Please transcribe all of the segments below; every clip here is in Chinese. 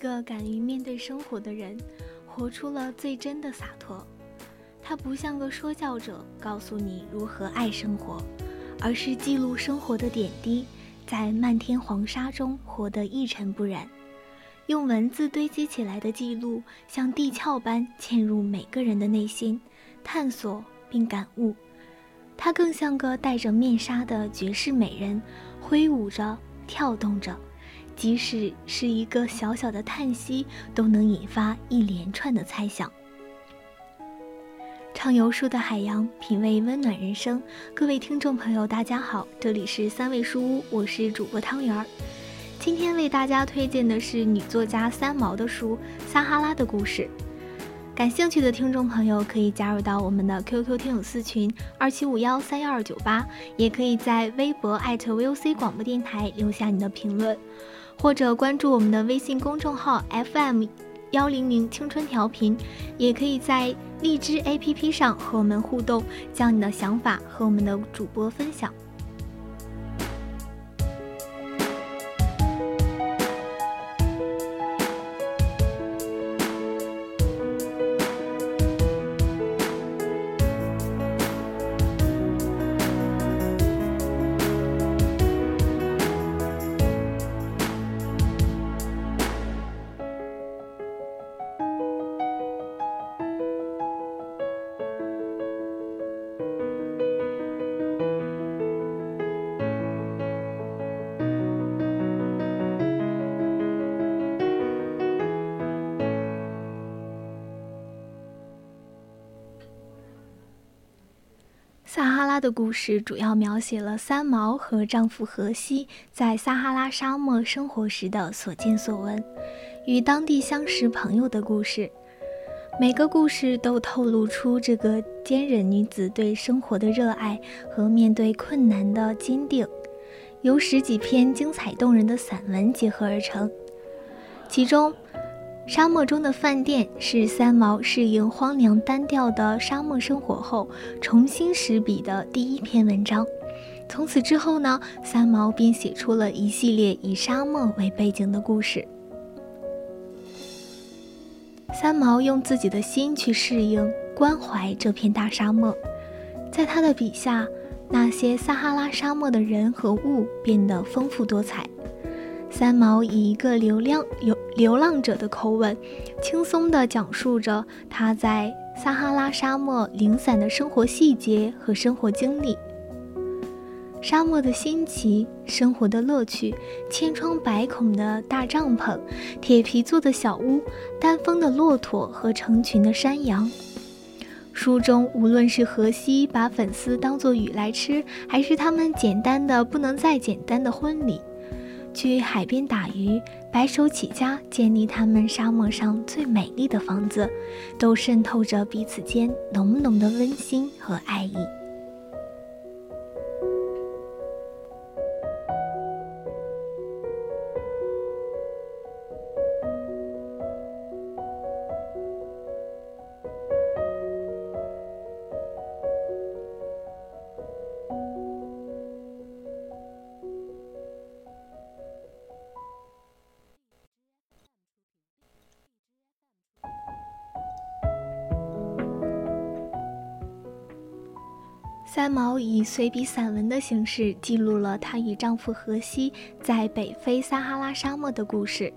一个敢于面对生活的人，活出了最真的洒脱。他不像个说教者，告诉你如何爱生活，而是记录生活的点滴，在漫天黄沙中活得一尘不染。用文字堆积起来的记录，像地壳般嵌入每个人的内心，探索并感悟。他更像个戴着面纱的绝世美人，挥舞着，跳动着。即使是一个小小的叹息，都能引发一连串的猜想。畅游书的海洋，品味温暖人生。各位听众朋友，大家好，这里是三味书屋，我是主播汤圆儿。今天为大家推荐的是女作家三毛的书《撒哈拉的故事》。感兴趣的听众朋友可以加入到我们的 QQ 听友私群二七五幺三幺二九八，也可以在微博艾特 VOC 广播电台留下你的评论。或者关注我们的微信公众号 FM 幺零零青春调频，也可以在荔枝 APP 上和我们互动，将你的想法和我们的主播分享。的故事主要描写了三毛和丈夫荷西在撒哈拉沙漠生活时的所见所闻，与当地相识朋友的故事。每个故事都透露出这个坚韧女子对生活的热爱和面对困难的坚定，由十几篇精彩动人的散文结合而成，其中。沙漠中的饭店是三毛适应荒凉单调的沙漠生活后重新拾笔的第一篇文章。从此之后呢，三毛便写出了一系列以沙漠为背景的故事。三毛用自己的心去适应、关怀这片大沙漠，在他的笔下，那些撒哈拉沙漠的人和物变得丰富多彩。三毛以一个流浪流流浪者的口吻，轻松地讲述着他在撒哈拉沙漠零散的生活细节和生活经历。沙漠的新奇，生活的乐趣，千疮百孔的大帐篷，铁皮做的小屋，单峰的骆驼和成群的山羊。书中无论是荷西把粉丝当作雨来吃，还是他们简单的不能再简单的婚礼。去海边打鱼，白手起家建立他们沙漠上最美丽的房子，都渗透着彼此间浓浓的温馨和爱意。三毛以随笔散文的形式记录了她与丈夫荷西在北非撒哈拉沙漠的故事，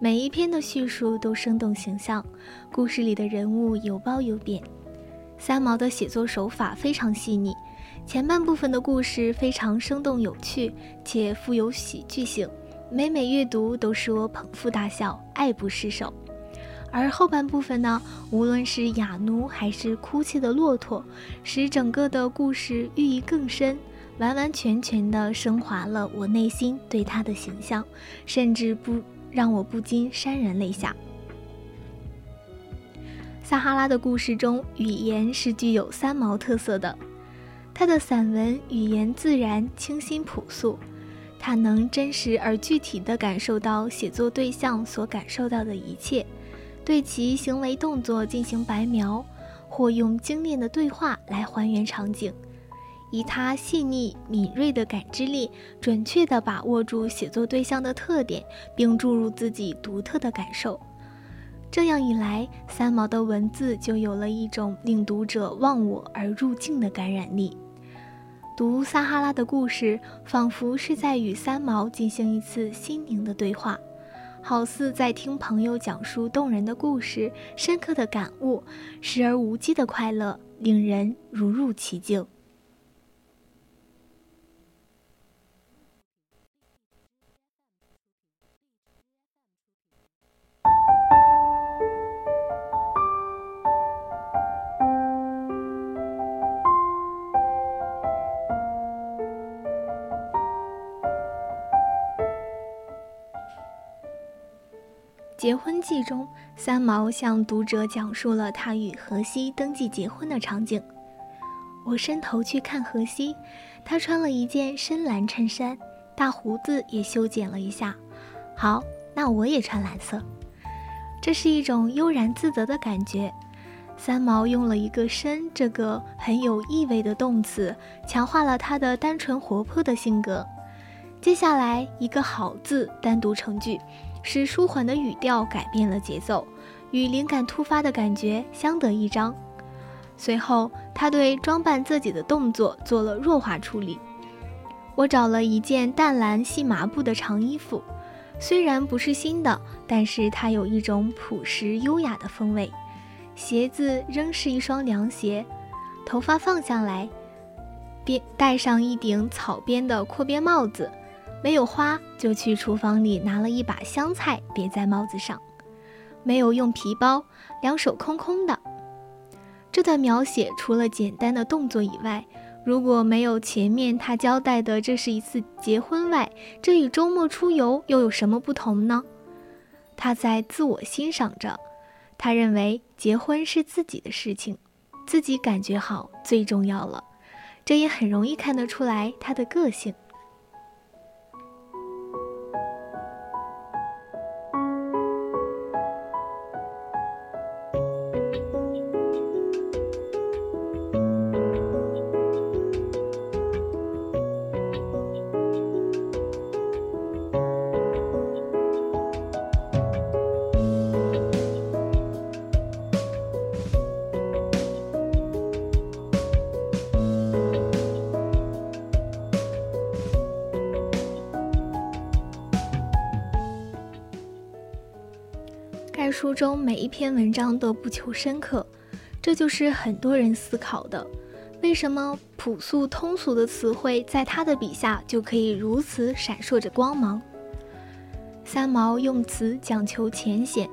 每一篇的叙述都生动形象，故事里的人物有褒有贬。三毛的写作手法非常细腻，前半部分的故事非常生动有趣，且富有喜剧性，每每阅读都使我捧腹大笑，爱不释手。而后半部分呢，无论是哑奴还是哭泣的骆驼，使整个的故事寓意更深，完完全全的升华了我内心对他的形象，甚至不让我不禁潸然泪下。撒哈拉的故事中，语言是具有三毛特色的，他的散文语言自然、清新、朴素，他能真实而具体地感受到写作对象所感受到的一切。对其行为动作进行白描，或用精炼的对话来还原场景，以他细腻敏锐的感知力，准确地把握住写作对象的特点，并注入自己独特的感受。这样一来，三毛的文字就有了一种令读者忘我而入境的感染力。读撒哈拉的故事，仿佛是在与三毛进行一次心灵的对话。好似在听朋友讲述动人的故事，深刻的感悟，时而无羁的快乐，令人如入其境。结婚记中，三毛向读者讲述了他与荷西登记结婚的场景。我伸头去看荷西，他穿了一件深蓝衬衫，大胡子也修剪了一下。好，那我也穿蓝色。这是一种悠然自得的感觉。三毛用了一个“深”这个很有意味的动词，强化了他的单纯活泼的性格。接下来一个“好”字单独成句。使舒缓的语调改变了节奏，与灵感突发的感觉相得益彰。随后，他对装扮自己的动作做了弱化处理。我找了一件淡蓝细麻布的长衣服，虽然不是新的，但是它有一种朴实优雅的风味。鞋子仍是一双凉鞋，头发放下来，边戴上一顶草编的阔边帽子。没有花，就去厨房里拿了一把香菜别在帽子上。没有用皮包，两手空空的。这段描写除了简单的动作以外，如果没有前面他交代的这是一次结婚外，这与周末出游又有什么不同呢？他在自我欣赏着，他认为结婚是自己的事情，自己感觉好最重要了。这也很容易看得出来他的个性。书中每一篇文章都不求深刻，这就是很多人思考的：为什么朴素通俗的词汇在他的笔下就可以如此闪烁着光芒？三毛用词讲求浅显，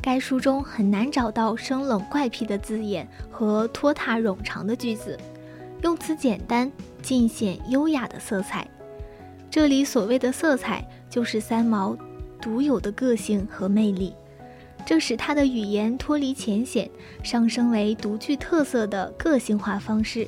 该书中很难找到生冷怪癖的字眼和拖沓冗长的句子，用词简单，尽显优雅的色彩。这里所谓的色彩，就是三毛独有的个性和魅力。这使他的语言脱离浅显，上升为独具特色的个性化方式。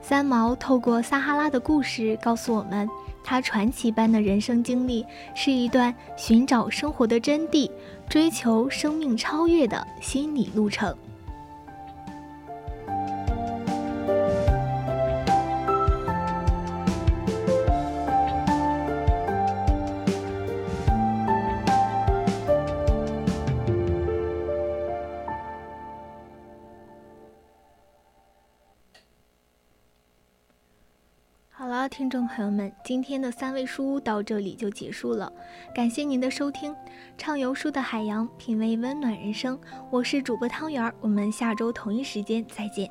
三毛透过撒哈拉的故事告诉我们，他传奇般的人生经历是一段寻找生活的真谛、追求生命超越的心理路程。听众朋友们，今天的三味书屋到这里就结束了，感谢您的收听。畅游书的海洋，品味温暖人生，我是主播汤圆儿，我们下周同一时间再见。